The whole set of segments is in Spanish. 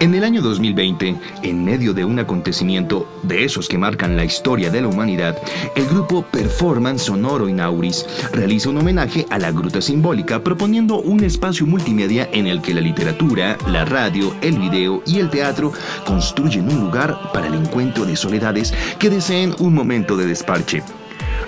En el año 2020, en medio de un acontecimiento de esos que marcan la historia de la humanidad, el grupo Performance Sonoro Inauris realiza un homenaje a la Gruta Simbólica proponiendo un espacio multimedia en el que la literatura, la radio, el video y el teatro construyen un lugar para el encuentro de soledades que deseen un momento de desparche.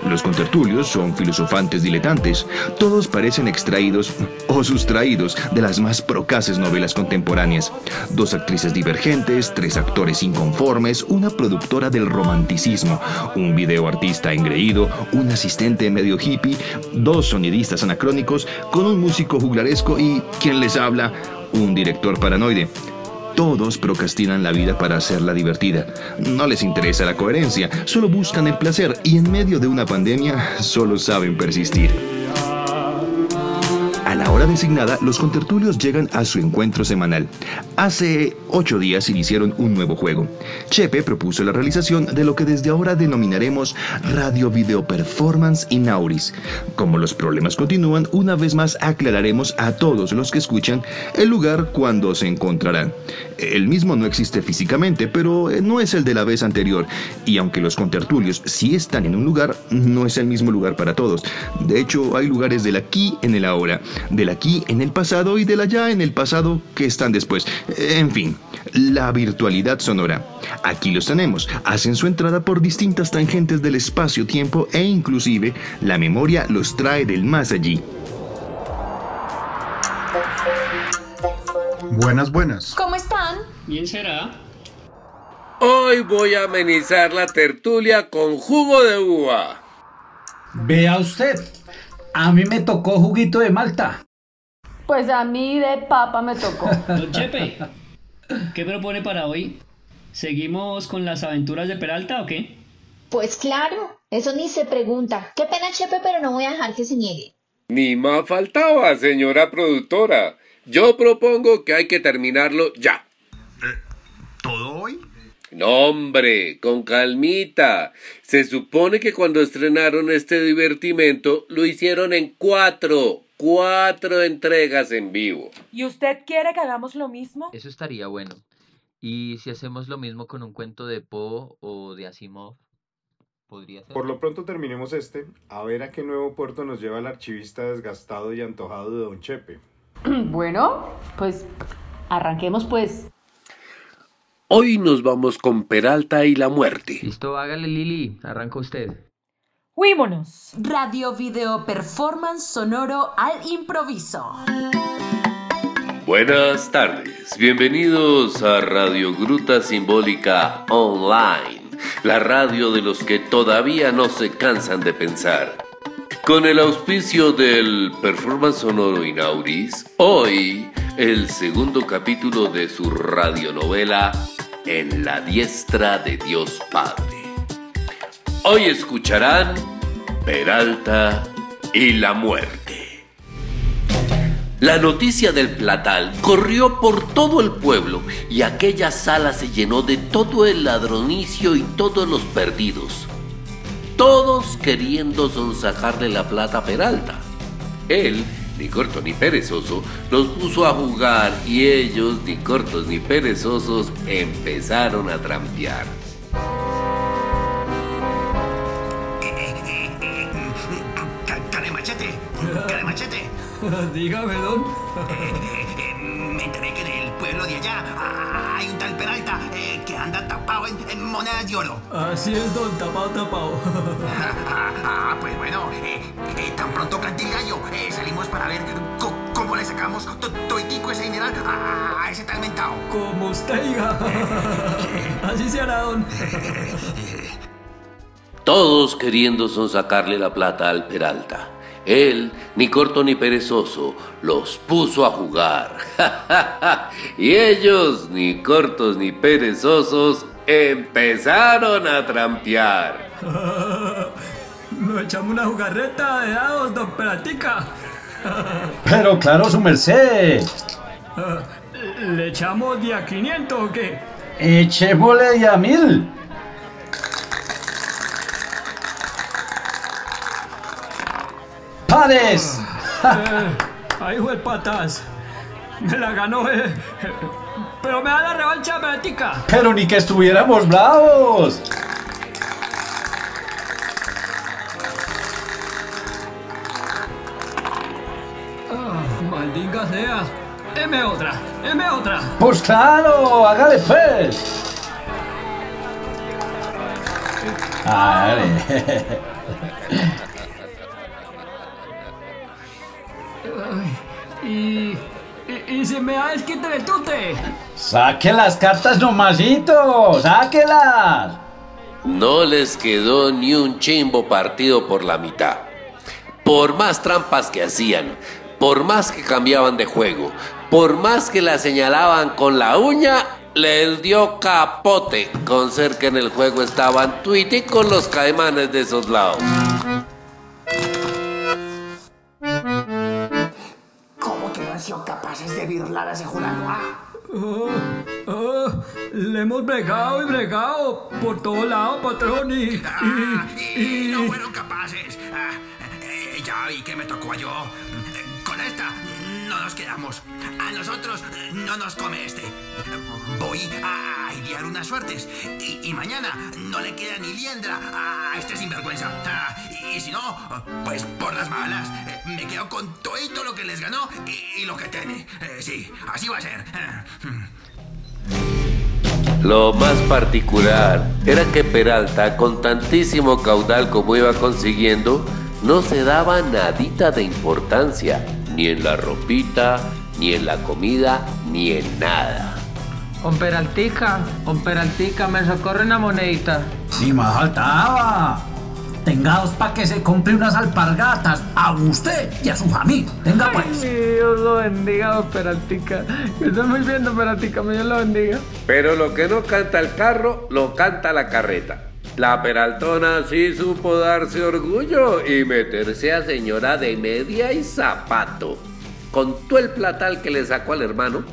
Los contertulios son filosofantes diletantes. Todos parecen extraídos o sustraídos de las más procaces novelas contemporáneas. Dos actrices divergentes, tres actores inconformes, una productora del romanticismo, un videoartista engreído, un asistente medio hippie, dos sonidistas anacrónicos, con un músico juglaresco y, quien les habla, un director paranoide. Todos procrastinan la vida para hacerla divertida. No les interesa la coherencia, solo buscan el placer y en medio de una pandemia solo saben persistir. A la hora designada, los contertulios llegan a su encuentro semanal. Hace ocho días iniciaron un nuevo juego. Chepe propuso la realización de lo que desde ahora denominaremos Radio Video Performance Inauris. Como los problemas continúan, una vez más aclararemos a todos los que escuchan el lugar cuando se encontrarán. El mismo no existe físicamente, pero no es el de la vez anterior. Y aunque los contertulios sí están en un lugar, no es el mismo lugar para todos. De hecho, hay lugares del aquí en el ahora del aquí en el pasado y del allá en el pasado que están después. En fin, la virtualidad sonora. Aquí los tenemos. Hacen su entrada por distintas tangentes del espacio-tiempo e inclusive la memoria los trae del más allí. Buenas, buenas. ¿Cómo están? Bien será. Hoy voy a amenizar la tertulia con jugo de uva. Vea usted, a mí me tocó juguito de Malta. Pues a mí de papa me tocó. Don Chepe, ¿qué propone para hoy? ¿Seguimos con las aventuras de Peralta o qué? Pues claro, eso ni se pregunta. Qué pena, Chepe, pero no voy a dejar que se niegue. Ni más faltaba, señora productora. Yo propongo que hay que terminarlo ya. ¿Todo hoy? No, hombre, con calmita. Se supone que cuando estrenaron este divertimento lo hicieron en cuatro, cuatro entregas en vivo. ¿Y usted quiere que hagamos lo mismo? Eso estaría bueno. ¿Y si hacemos lo mismo con un cuento de Poe o de Asimov? ¿Podría ser? Por lo pronto terminemos este, a ver a qué nuevo puerto nos lleva el archivista desgastado y antojado de Don Chepe. bueno, pues arranquemos pues. Hoy nos vamos con Peralta y la muerte. Listo, hágale Lili, arranca usted. ¡Huímonos! Radio Video Performance Sonoro al improviso. Buenas tardes, bienvenidos a Radio Gruta Simbólica Online, la radio de los que todavía no se cansan de pensar. Con el auspicio del Performance Sonoro Inauris, hoy el segundo capítulo de su radionovela En la diestra de Dios Padre. Hoy escucharán Peralta y la muerte. La noticia del platal corrió por todo el pueblo y aquella sala se llenó de todo el ladronicio y todos los perdidos. Todos queriendo sonsacarle la plata a Peralta. Él, ni corto ni perezoso, los puso a jugar y ellos, ni cortos ni perezosos, empezaron a trampear. Machete, cara machete. Dígame, don. me enteré que en el pueblo de allá ah, hay un tal Peralta eh, que anda tapado en, en monedas de oro. Así es, don, tapado, tapado. Ah, pues bueno, eh, eh, tan pronto cante el gallo, eh, salimos para ver co- cómo le sacamos to- toitico ese dineral a, a ese tal mentao. Como usted diga. Así se hará, don. Todos queriendo sonsacarle la plata al Peralta. Él, ni corto ni perezoso, los puso a jugar. y ellos, ni cortos ni perezosos, empezaron a trampear. Nos echamos una jugarreta de dados, don Platica. Pero claro, su merced. ¿Le echamos de a 500 o qué? Echémosle de a 1000. ¡Felicidades! Eh, ¡Ay, fue patas! Me la ganó, eh. Pero me da la revancha práctica. Pero ni que estuviéramos bravos. Ah, maldita sea. M otra, M otra. Pues claro, hágale fe. Ah. Y, y, y se me da el quite del tute. Saque las cartas nomasito, sáquelas. No les quedó ni un chimbo partido por la mitad. Por más trampas que hacían, por más que cambiaban de juego, por más que la señalaban con la uña, les dio capote con ser que en el juego estaban Tweety con los caimanes de esos lados. Hemos bregado y bregado por todo lado, patrón, y... Ah, y, no fueron capaces. Ah, eh, ya vi que me tocó a yo. Con esta no nos quedamos. A nosotros no nos come este. Voy a idear unas suertes. Y, y mañana no le queda ni liendra a este sinvergüenza. Ah, y, y si no, pues por las malas. eh, Me quedo con todo lo que les ganó y, y lo que tiene. Eh, sí, así va a ser. Lo más particular era que Peralta, con tantísimo caudal como iba consiguiendo, no se daba nadita de importancia, ni en la ropita, ni en la comida, ni en nada. Don Peraltica, don Peraltica, me socorre una monedita. Ni más faltaba. Tenga dos para que se compre unas alpargatas a usted y a su familia. Tenga pues. Dios lo bendiga, don Peraltica. Esté muy bien, don Peraltica, Dios lo bendiga. Pero lo que no canta el carro, lo canta la carreta. La Peraltona sí supo darse orgullo y meterse a señora de media y zapato. Contó el platal que le sacó al hermano,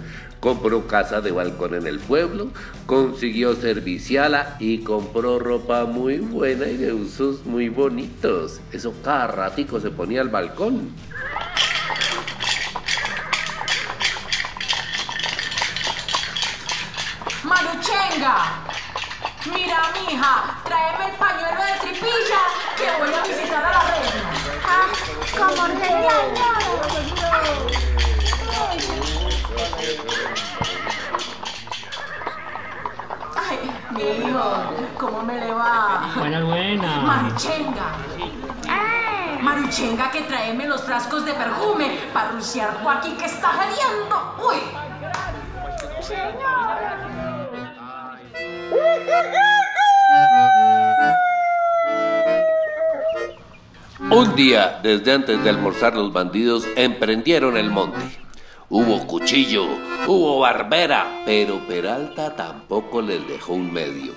compró casa de balcón en el pueblo, consiguió serviciala y compró ropa muy buena y de usos muy bonitos. Eso cada ratico se ponía al balcón. Maruchenga. Mira, mija, tráeme el pañuelo de tripilla que voy a visitar a la reina. Ah, como Ay, mi hijo, ¿cómo me le va? Buena, buena. Maruchenga. Maruchenga, que tráeme los frascos de perfume para rociar aquí que está saliendo. Uy. Un día, desde antes de almorzar, los bandidos emprendieron el monte. Hubo cuchillo, hubo barbera, pero Peralta tampoco les dejó un medio.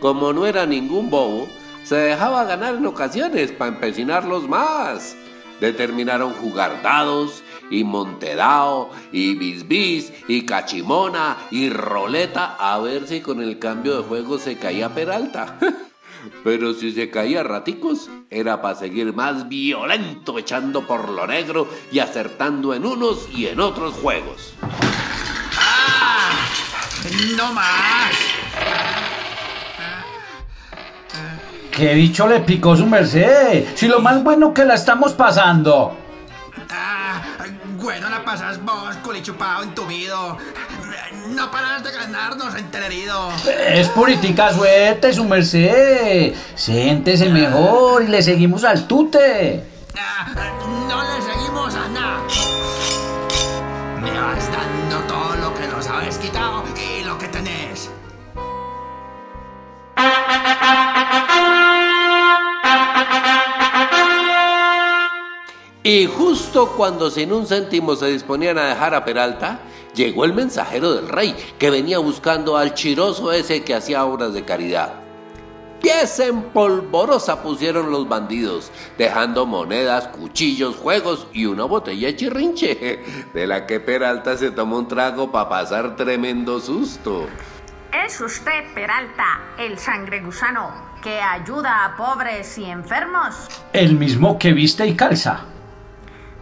Como no era ningún bobo, se dejaba ganar en ocasiones para empecinarlos más. Determinaron jugar dados, y montedao, y bisbis, y cachimona, y roleta, a ver si con el cambio de juego se caía Peralta. Pero si se caía raticos, era para seguir más violento echando por lo negro y acertando en unos y en otros juegos. ¡No más! ¿Qué bicho le picó su merced? Si lo más bueno que la estamos pasando. Ah, bueno, la pasas vos, culichupado, entumido. No paras de ganarnos, entererido. Es puritica suerte, su merced. Siéntese mejor y le seguimos al tute. Ah, no le seguimos a nada. Me vas dando todo lo que nos habéis quitado y lo que tenés. Y justo cuando sin un céntimo se disponían a dejar a Peralta, llegó el mensajero del rey que venía buscando al chiroso ese que hacía obras de caridad. Pies en polvorosa pusieron los bandidos, dejando monedas, cuchillos, juegos y una botella de chirrinche, de la que Peralta se tomó un trago para pasar tremendo susto. ¿Es usted, Peralta, el sangre gusano que ayuda a pobres y enfermos? El mismo que viste y calza.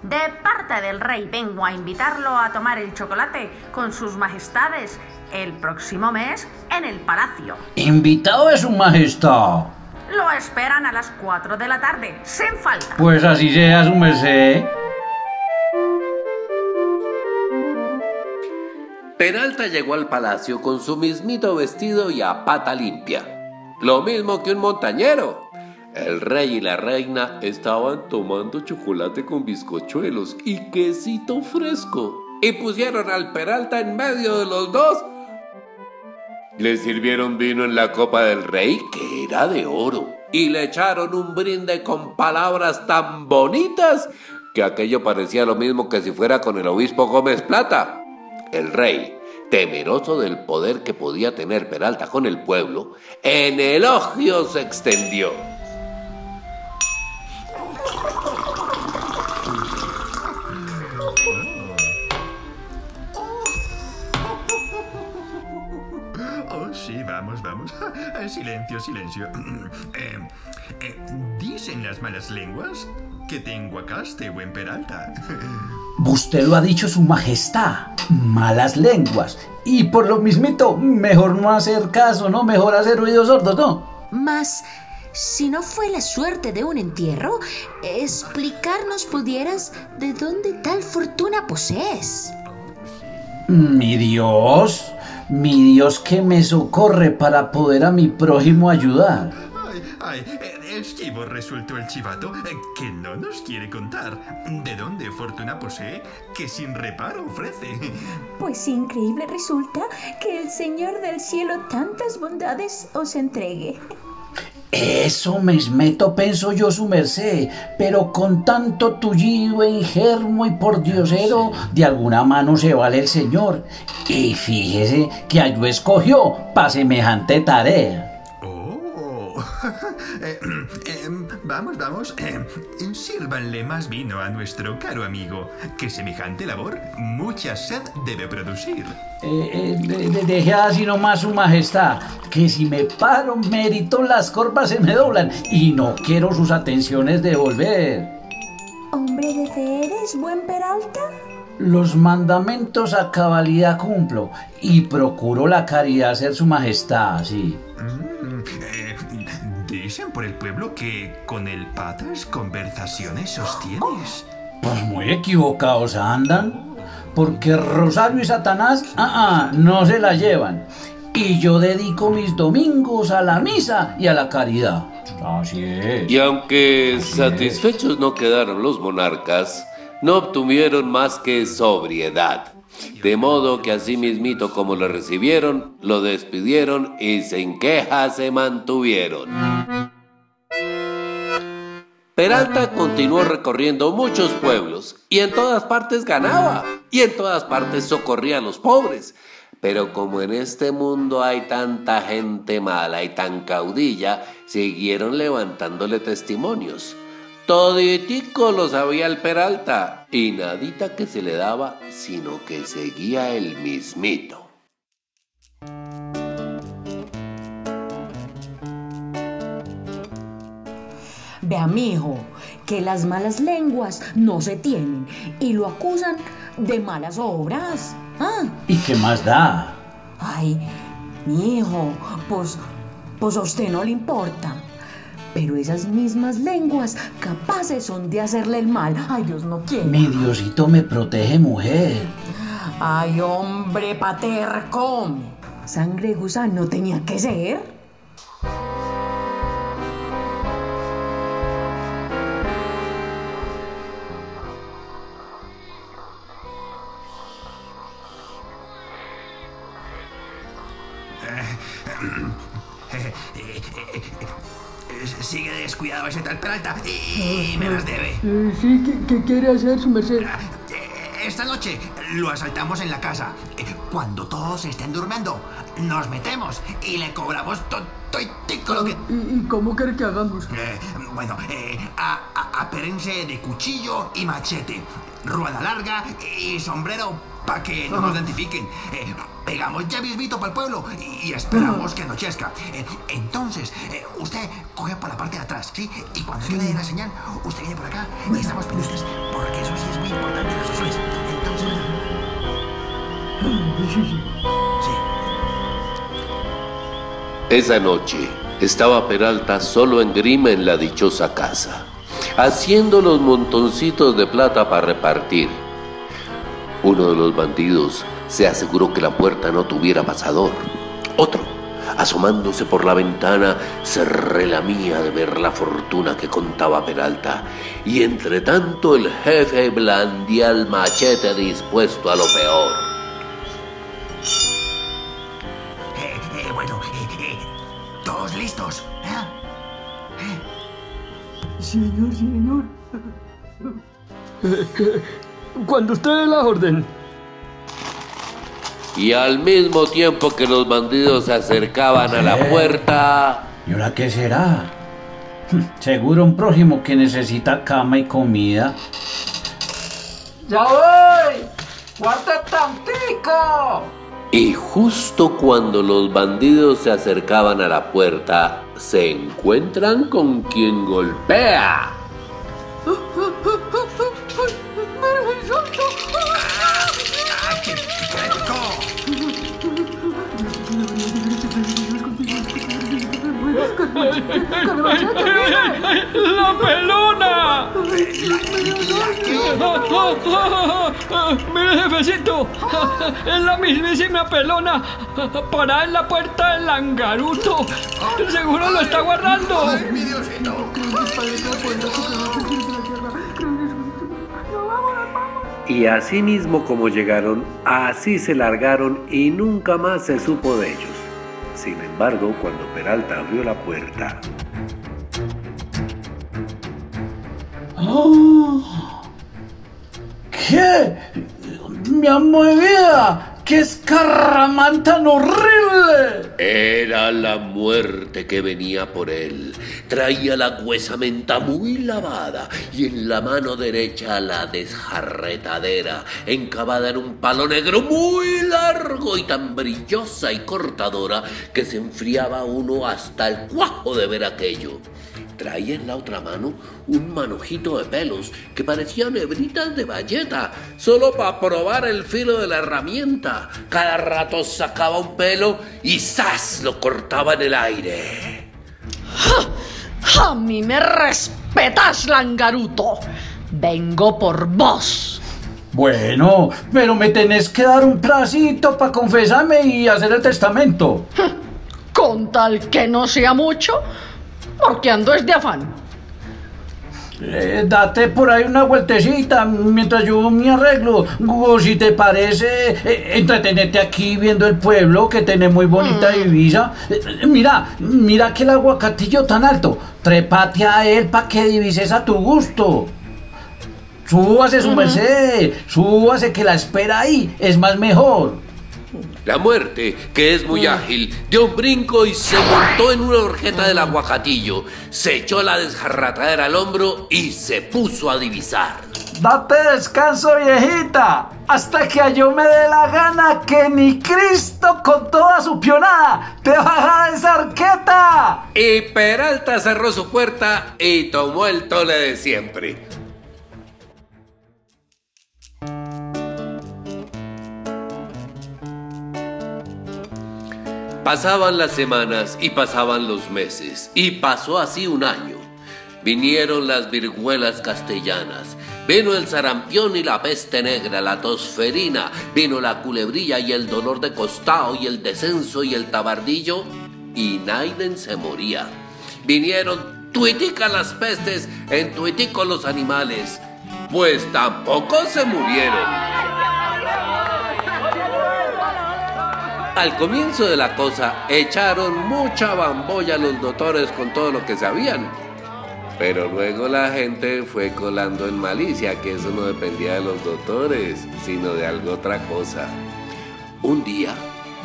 De parte del rey vengo a invitarlo a tomar el chocolate con sus majestades el próximo mes en el palacio. Invitado de su majestad. Lo esperan a las 4 de la tarde, sin falta. Pues así sea su merced. Peralta llegó al palacio con su mismito vestido y a pata limpia. Lo mismo que un montañero. El rey y la reina estaban tomando chocolate con bizcochuelos y quesito fresco. Y pusieron al Peralta en medio de los dos. Le sirvieron vino en la copa del rey, que era de oro. Y le echaron un brinde con palabras tan bonitas que aquello parecía lo mismo que si fuera con el obispo Gómez Plata. El rey, temeroso del poder que podía tener Peralta con el pueblo, en elogio se extendió. Vamos, vamos. Silencio, silencio. Eh, eh, dicen las malas lenguas que tengo acá este buen Peralta. Usted lo ha dicho su majestad. Malas lenguas. Y por lo mismito, mejor no hacer caso, ¿no? Mejor hacer oídos sordos, ¿no? Mas, si no fue la suerte de un entierro, explicarnos pudieras de dónde tal fortuna posees. Mi Dios, mi Dios que me socorre para poder a mi prójimo ayudar. Ay, ay, eh, esquivo resultó el chivato eh, que no nos quiere contar de dónde fortuna posee que sin reparo ofrece. Pues increíble resulta que el Señor del cielo tantas bondades os entregue. Eso mesmeto penso yo su merced, pero con tanto tullido, enfermo y por diosero, de alguna mano se vale el señor. Y fíjese que a yo escogió para semejante tarea. Eh, eh, vamos, vamos. Eh, sírvanle más vino a nuestro caro amigo, que semejante labor mucha sed debe producir. Eh, de, deje así nomás su majestad, que si me paro mérito las corvas se me doblan y no quiero sus atenciones devolver. ¿Hombre de fe eres, buen Peralta? Los mandamentos a cabalidad cumplo y procuro la caridad ser su majestad, sí. Mm, eh, dicen por el pueblo que con el patas conversaciones sostienes. Pues muy equivocados andan, porque Rosario y Satanás, ah, ah, no se la llevan. Y yo dedico mis domingos a la misa y a la caridad. Así es. Y aunque satisfechos no quedaron los monarcas, no obtuvieron más que sobriedad. De modo que así mismito como lo recibieron, lo despidieron y sin queja se mantuvieron. Peralta continuó recorriendo muchos pueblos y en todas partes ganaba y en todas partes socorría a los pobres. Pero como en este mundo hay tanta gente mala y tan caudilla, siguieron levantándole testimonios. Toditico lo sabía el Peralta y nadita que se le daba, sino que seguía el mismito. Vea, mijo, que las malas lenguas no se tienen y lo acusan de malas obras. ¿Ah? ¿Y qué más da? Ay, mijo, pues, pues a usted no le importa. Pero esas mismas lenguas capaces son de hacerle el mal. Ay, Dios no quiere. Mi Diosito me protege, mujer. Ay, hombre paterco. Sangre gusano tenía que ser. Tal Peralta y me las debe. Eh, sí, ¿qué, qué quiere hacer su merced? Esta noche lo asaltamos en la casa. Cuando todos estén durmiendo, nos metemos y le cobramos todo lo que... ¿Y, y cómo quiere que hagamos? Eh, bueno, eh, a, a- apérense de cuchillo y machete, rueda larga y sombrero para que no nos identifiquen. Eh, pegamos ya mismito para el pueblo y, esperamos que anochezca. Eh, entonces, eh, usted coge por la parte de atrás, ¿sí? Y cuando yo le dé la señal, usted viene por acá y estamos pendientes, porque eso sí es muy importante los azules. Entonces... Esa noche estaba Peralta solo en grima en la dichosa casa, haciendo los montoncitos de plata para repartir. Uno de los bandidos se aseguró que la puerta no tuviera pasador. Otro, asomándose por la ventana, se relamía de ver la fortuna que contaba Peralta. Y entre tanto el jefe blandía el machete dispuesto a lo peor. listos. Señor, señor. Cuando usted dé la orden. Y al mismo tiempo que los bandidos se acercaban a la puerta... ¿Y ahora qué será? Seguro un prójimo que necesita cama y comida. ¡Ya voy! ¡Guarda tantico! Y justo cuando los bandidos se acercaban a la puerta, se encuentran con quien golpea. ¡La pelona! ¡Mire, jefecito! ¡Es la mismísima pelona! ¡Parada en la puerta del langaruto! ¡Seguro lo está guardando! Y así mismo como llegaron, así se largaron y nunca más se supo de ellos. Sin embargo, cuando Peralta abrió la puerta... ¡Oh! ¿Qué? ¡Mi amor de! ¡Qué escarramán tan horrible! Era la muerte que venía por él. Traía la huesamenta muy lavada y en la mano derecha la desjarretadera, encavada en un palo negro muy largo y tan brillosa y cortadora que se enfriaba uno hasta el cuajo de ver aquello. Traía en la otra mano un manojito de pelos que parecían hebritas de bayeta, solo para probar el filo de la herramienta. Cada rato sacaba un pelo y ¡zas! lo cortaba en el aire. ¡A mí me respetas, langaruto! Vengo por vos. Bueno, pero me tenés que dar un placito para confesarme y hacer el testamento. Con tal que no sea mucho, porque ando es de afán. Eh, date por ahí una vueltecita mientras yo me arreglo. O si te parece, eh, entretenerte aquí viendo el pueblo que tiene muy bonita Mm. divisa. Eh, mira, mira que el aguacatillo tan alto. Trepate a él para que divises a tu gusto. Súbase su Ujú. merced, súbase que la espera ahí es más mejor. La muerte, que es muy ágil, dio un brinco y se montó en una horjeta del aguacatillo. Se echó la desjarratadera al hombro y se puso a divisar. Date descanso, viejita, hasta que yo me dé la gana que ni Cristo con toda su pionada te baja de esa arqueta. Y Peralta cerró su puerta y tomó el tole de siempre. Pasaban las semanas y pasaban los meses, y pasó así un año. Vinieron las viruelas castellanas, vino el sarampión y la peste negra, la tosferina, vino la culebrilla y el dolor de costado y el descenso y el tabardillo, y Naiden se moría. Vinieron tuitica las pestes, en tuitico los animales, pues tampoco se murieron. Al comienzo de la cosa echaron mucha bambolla los doctores con todo lo que sabían. Pero luego la gente fue colando en malicia que eso no dependía de los doctores, sino de algo otra cosa. Un día,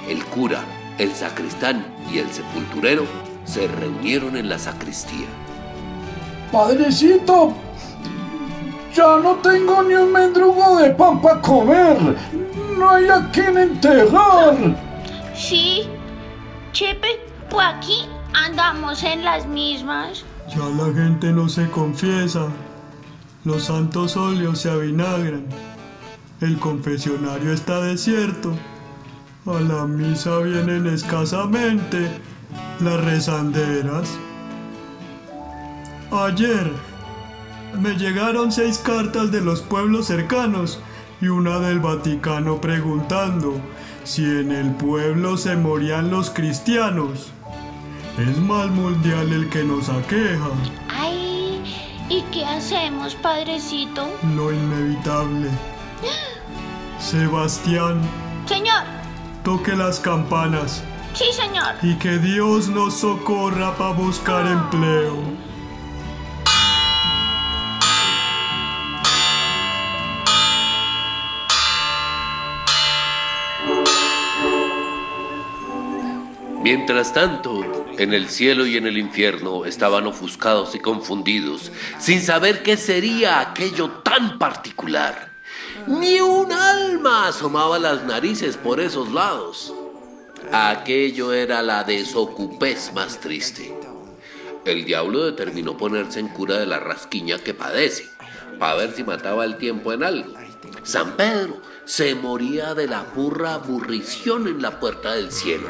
el cura, el sacristán y el sepulturero se reunieron en la sacristía. Padrecito, ya no tengo ni un mendrugo de pan para comer. no hay a quien enterrar. Sí, Chepe, pues aquí andamos en las mismas. Ya la gente no se confiesa. Los santos óleos se avinagran. El confesionario está desierto. A la misa vienen escasamente las rezanderas. Ayer me llegaron seis cartas de los pueblos cercanos y una del Vaticano preguntando si en el pueblo se morían los cristianos. Es mal mundial el que nos aqueja. Ay, ¿y qué hacemos, padrecito? Lo inevitable. Sebastián, Señor, toque las campanas sí, señor. y que Dios nos socorra para buscar empleo. Mientras tanto, en el cielo y en el infierno estaban ofuscados y confundidos, sin saber qué sería aquello tan particular. Ni un alma asomaba las narices por esos lados. Aquello era la desocupez más triste. El diablo determinó ponerse en cura de la rasquiña que padece, para ver si mataba el tiempo en algo. San Pedro se moría de la purra aburrición en la puerta del cielo.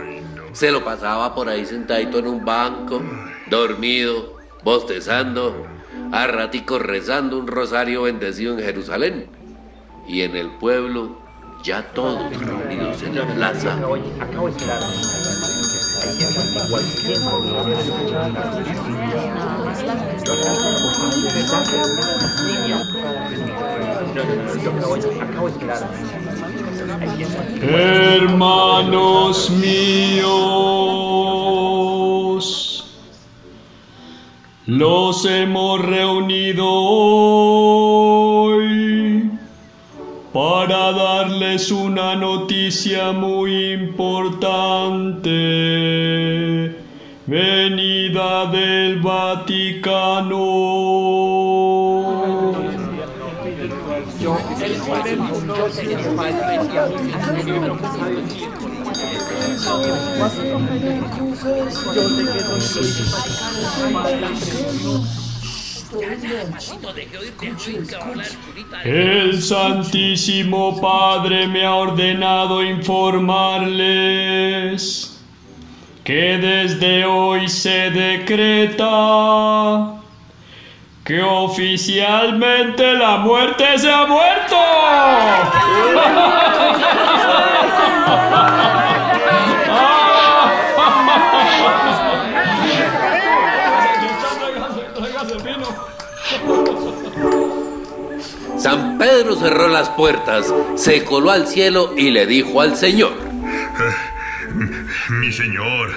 Se lo pasaba por ahí sentadito en un banco, dormido, bostezando, a ratico rezando un rosario bendecido en Jerusalén. Y en el pueblo, ya todos reunidos en la plaza. Hermanos míos, los hemos reunido hoy para darles una noticia muy importante, venida del Vaticano. El Santísimo Padre me ha ordenado informarles que desde hoy se decreta que oficialmente la muerte se ha muerto. San Pedro cerró las puertas, se coló al cielo y le dijo al Señor. Mi señor,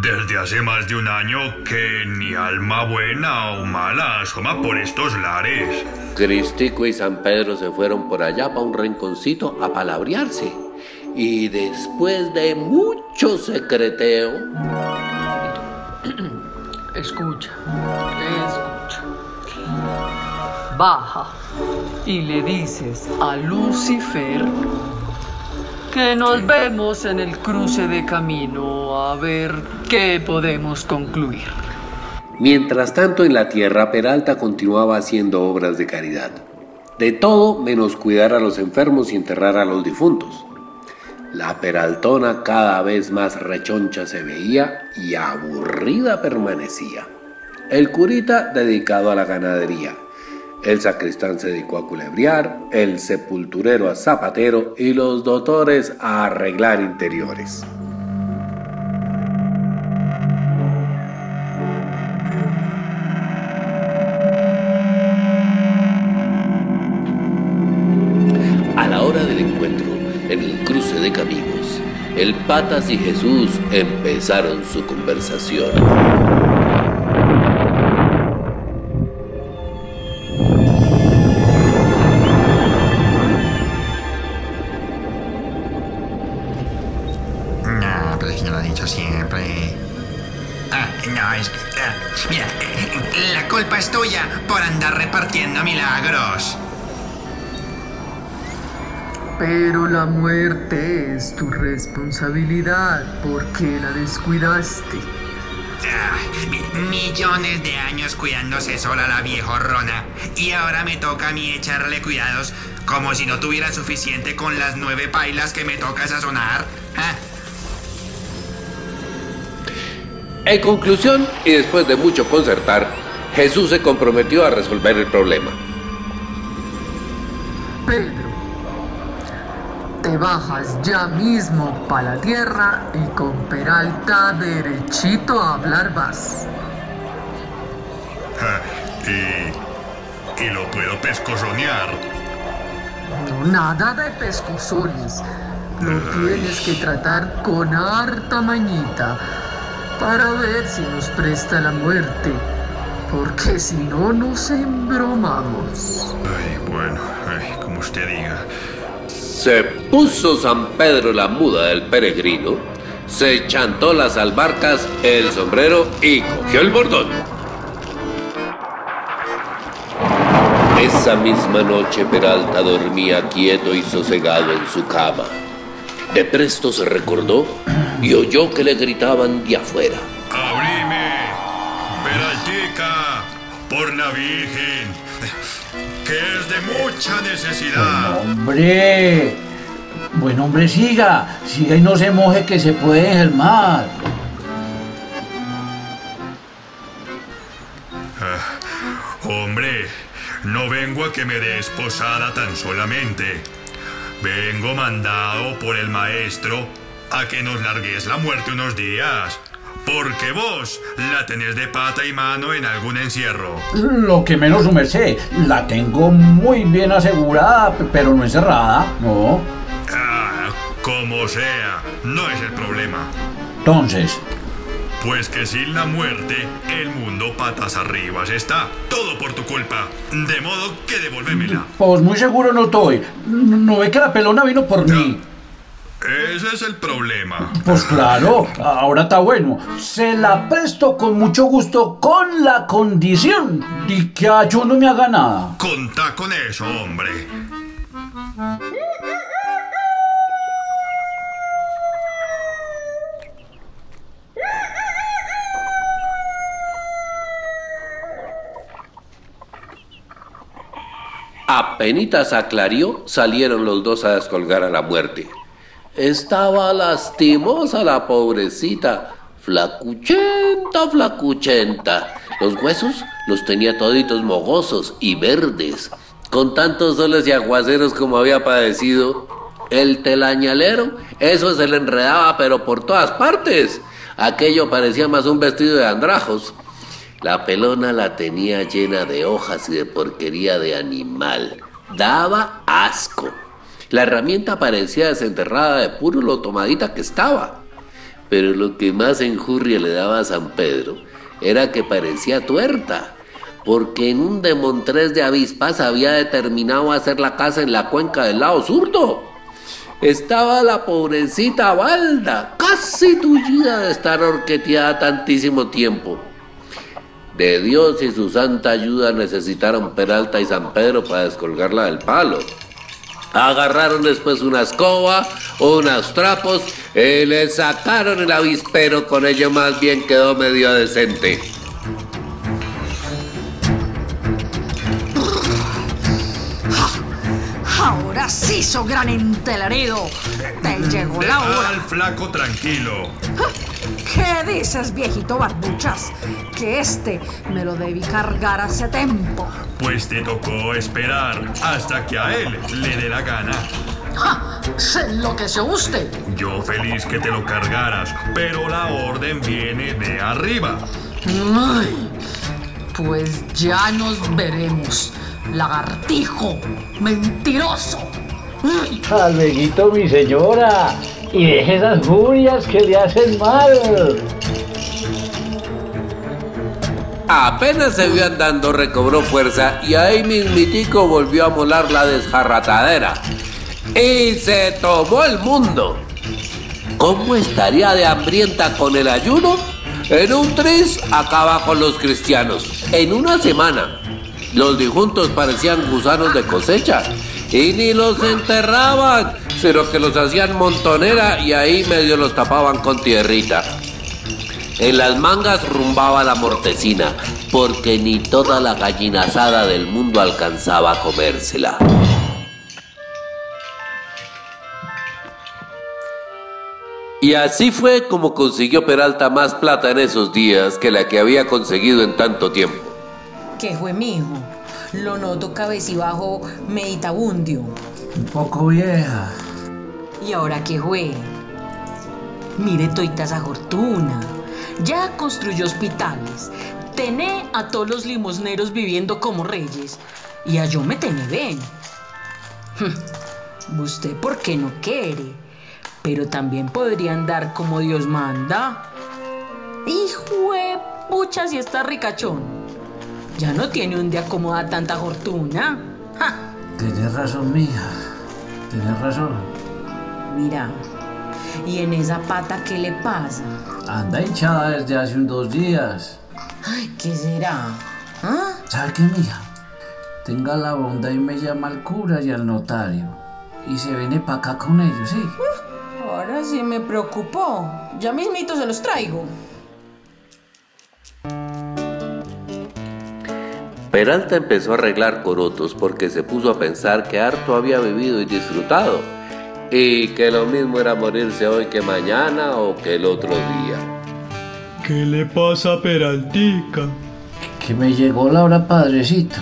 desde hace más de un año que ni alma buena o mala asoma por estos lares. Cristico y San Pedro se fueron por allá para un rinconcito a palabrearse. Y después de mucho secreteo... Escucha, escucha. Baja y le dices a Lucifer que nos vemos en el cruce de camino a ver qué podemos concluir. Mientras tanto, en la tierra, Peralta continuaba haciendo obras de caridad. De todo menos cuidar a los enfermos y enterrar a los difuntos. La Peraltona cada vez más rechoncha se veía y aburrida permanecía. El curita dedicado a la ganadería. El sacristán se dedicó a culebrear, el sepulturero a zapatero y los doctores a arreglar interiores. A la hora del encuentro, en el cruce de caminos, el Patas y Jesús empezaron su conversación. Tu responsabilidad porque la descuidaste. Ah, millones de años cuidándose sola la viejorrona. Y ahora me toca a mí echarle cuidados como si no tuviera suficiente con las nueve pailas que me toca sazonar. ¿Ah? En conclusión, y después de mucho concertar, Jesús se comprometió a resolver el problema. Pedro, te bajas ya mismo para la tierra y con Peralta derechito a hablar vas. Ah, y, y lo puedo pescozonear. No, nada de pescozones. Lo tienes que tratar con harta mañita para ver si nos presta la muerte. Porque si no, nos embromamos. Ay, bueno, ay, como usted diga. Se puso San Pedro la muda del peregrino, se chantó las albarcas, el sombrero y cogió el bordón. Esa misma noche Peralta dormía quieto y sosegado en su cama. De presto se recordó y oyó que le gritaban de afuera. ¡Abrime! ¡Peraltica! ¡Por la Virgen! ¡Que es de mucha necesidad! ¡Hombre! Buen hombre, siga. Siga y no se moje que se puede enfermar. Ah, hombre, no vengo a que me des posada tan solamente. Vengo mandado por el maestro a que nos largues la muerte unos días. Porque vos la tenés de pata y mano en algún encierro. Lo que menos su merced, la tengo muy bien asegurada, pero no encerrada, no. Ah, como sea, no es el problema. Entonces, Pues que sin la muerte, el mundo patas arriba está. Todo por tu culpa. De modo que devuélvemela. pues muy seguro no estoy. No no ve que la pelona vino por mí. Ese es el problema. Pues claro, ahora está bueno. Se la presto con mucho gusto, con la condición de que a yo no me haga nada. Contá con eso, hombre. Apenitas aclarió, salieron los dos a descolgar a la muerte. Estaba lastimosa la pobrecita, flacuchenta, flacuchenta. Los huesos los tenía toditos mogosos y verdes. Con tantos soles y aguaceros como había padecido, el telañalero, eso se le enredaba pero por todas partes. Aquello parecía más un vestido de andrajos. La pelona la tenía llena de hojas y de porquería de animal. Daba asco. La herramienta parecía desenterrada de puro lo tomadita que estaba. Pero lo que más enjurria le daba a San Pedro era que parecía tuerta, porque en un demontrés de avispas había determinado hacer la casa en la cuenca del lado zurdo. Estaba la pobrecita Balda, casi tullida de estar horqueteada tantísimo tiempo. De Dios y su santa ayuda necesitaron Peralta y San Pedro para descolgarla del palo. Agarraron después una escoba, unos trapos y le sacaron el avispero. Con ello más bien quedó medio decente. Ahora sí, so gran entelarido. Te llegó la hora. al flaco tranquilo. ¿Qué dices, viejito barbuchas? Que este me lo debí cargar hace tiempo. Pues te tocó esperar hasta que a él le dé la gana. ¡Ja! ¡Se enloqueció usted! Yo feliz que te lo cargaras, pero la orden viene de arriba. Ay, pues ya nos veremos. Lagartijo, mentiroso. Ay, mi señora. Y esas furias que le hacen mal. Apenas se vio andando, recobró fuerza y ahí mismitico volvió a molar la desjarratadera. Y se tomó el mundo. ¿Cómo estaría de hambrienta con el ayuno? En un tris acaba con los cristianos. En una semana, los difuntos parecían gusanos de cosecha Y ni los enterraban, sino que los hacían montonera y ahí medio los tapaban con tierrita. En las mangas rumbaba la mortecina, porque ni toda la gallinazada del mundo alcanzaba a comérsela. Y así fue como consiguió Peralta más plata en esos días que la que había conseguido en tanto tiempo. ¿Qué fue, mijo? Lo noto cabecibajo meditabundio. Un poco vieja. ¿Y ahora qué fue? Mire toita esa fortuna. Ya construyó hospitales. Tené a todos los limosneros viviendo como reyes. Y a yo me tené bien. Usted por qué no quiere, pero también podría andar como Dios manda. Hijo de pucha si está ricachón. Ya no tiene un día como da tanta fortuna. Tienes razón, mija. Tienes razón. Mira, ¿y en esa pata qué le pasa? Anda hinchada desde hace unos dos días. Ay, ¿qué será? ¿Ah? ¿Sabe qué, mija? Tenga la bondad y me llama al cura y al notario. Y se viene para acá con ellos, ¿sí? Ahora sí me preocupó. Ya mismito se los traigo. Peralta empezó a arreglar corotos porque se puso a pensar que harto había vivido y disfrutado, y que lo mismo era morirse hoy que mañana o que el otro día. ¿Qué le pasa a Peraltica? Que me llegó la hora, padrecito.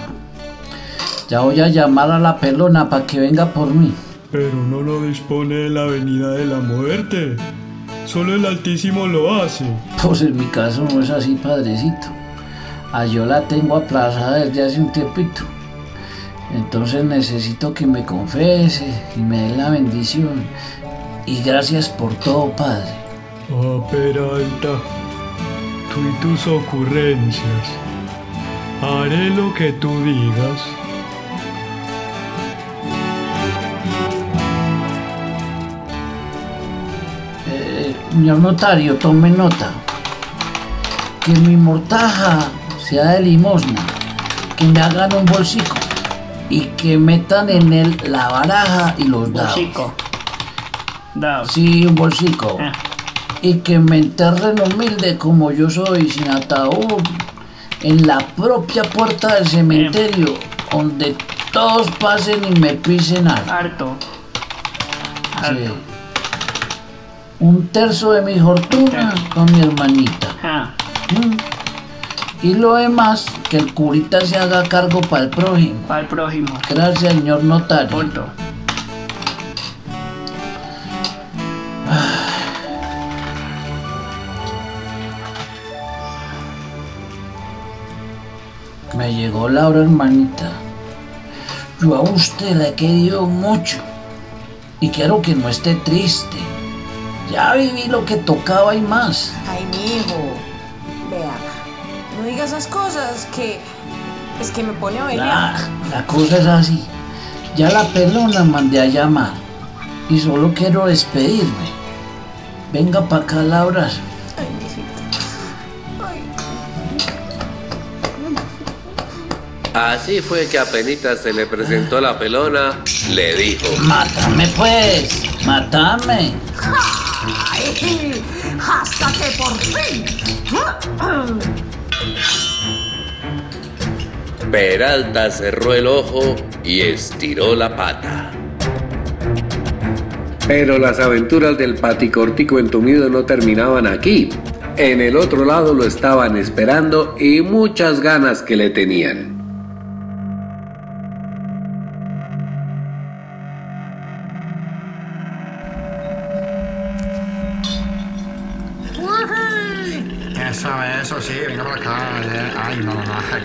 Ya voy a llamar a la pelona para que venga por mí. Pero no lo dispone de la venida de la muerte. Solo el Altísimo lo hace. Pues en mi caso no es así, padrecito. A yo la tengo aplazada desde hace un tiempito. Entonces necesito que me confese y me dé la bendición. Y gracias por todo, padre. Ah, Peralta, tú y tus ocurrencias. Haré lo que tú digas. Eh, señor notario, tome nota. Que mi mortaja sea de limosna. Que me hagan un bolsico. Y que metan en él la baraja y los dados. Bolsico. Dados. Sí, un bolsico. Ah. Y que me enterren humilde como yo soy, sin ataúd, en la propia puerta del cementerio, donde todos pasen y me pisen algo. Harto. Sí. Un tercio de mi fortuna con mi hermanita. Ah. Mm. Y lo demás, que el curita se haga cargo para el prójimo. Para el prójimo. Gracias, señor notario. Punto. Me llegó Laura, hermanita. Yo a usted la he querido mucho. Y quiero que no esté triste. Ya viví lo que tocaba y más. Ay, mi hijo. Vea, esas cosas que. Es que me pone a bailar. La, la cosa es así. Ya la pelona mandé a llamar. Y solo quiero despedirme. Venga para acá, Laura. Ay, mijito. Ay. Así fue que apenas se le presentó la pelona, le dijo, Mátame pues, mátame. ¡Ay! ¡Hasta que por fin! Peralta cerró el ojo y estiró la pata. Pero las aventuras del paticortico entumido no terminaban aquí. En el otro lado lo estaban esperando y muchas ganas que le tenían.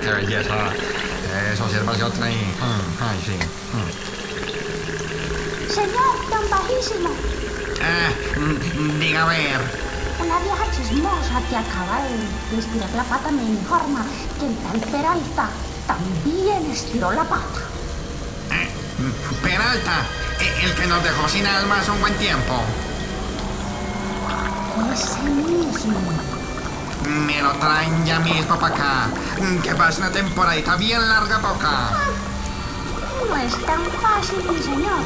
Qué belleza. Eso sí es demasiado tren. Mm, Ay, sí. Mm. Señor, don Bajísimo, Eh, mm, diga a ver. una vieja chismosa que acaba de, estirar la pata me informa que el tal Peralta también estiró la pata. Mm, Peralta, eh, el que nos dejó sin alma hace un buen tiempo. Ese mismo. Me lo traen ya mismo para acá. Que pase una temporadita bien larga para acá. no es tan fácil, mi señor.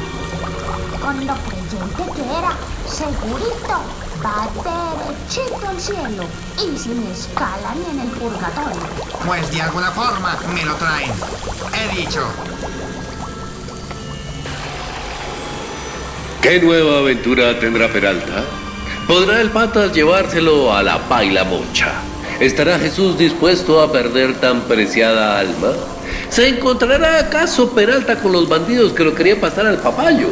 Con lo creyente que era, segurito va derechito al cielo y sin escala ni en el purgatorio. Pues de alguna forma me lo traen. He dicho. ¿Qué nueva aventura tendrá Peralta? ¿Podrá el patas llevárselo a la paila mocha? ¿Estará Jesús dispuesto a perder tan preciada alma? ¿Se encontrará acaso Peralta con los bandidos que lo querían pasar al papayo?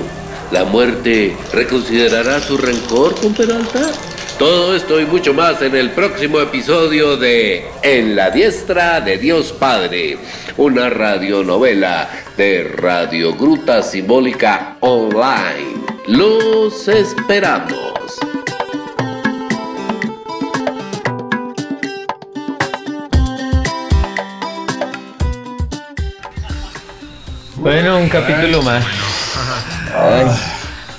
¿La muerte reconsiderará su rencor con Peralta? Todo esto y mucho más en el próximo episodio de En la diestra de Dios Padre, una radionovela de Radio Gruta Simbólica Online. Los esperamos. Bueno, un capítulo más.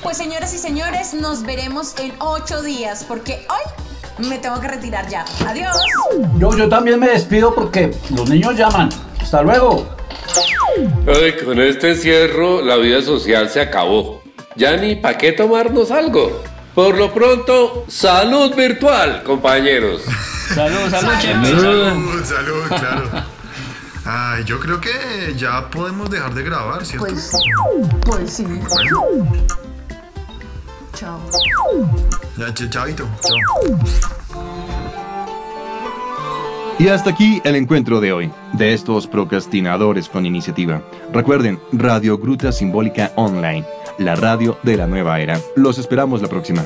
Pues señoras y señores, nos veremos en ocho días porque hoy me tengo que retirar ya. Adiós. Yo, yo también me despido porque los niños llaman. Hasta luego. Ay, con este encierro la vida social se acabó. Ya ni para qué tomarnos algo. Por lo pronto, salud virtual, compañeros. Salud, salud, Chepe. Salud, salud, claro. Ay, yo creo que ya podemos dejar de grabar, ¿cierto? Pues, pues sí. Chao. Ya, ch- chavito. Chao. Y hasta aquí el encuentro de hoy, de estos procrastinadores con iniciativa. Recuerden, Radio Gruta Simbólica Online, la radio de la nueva era. Los esperamos la próxima.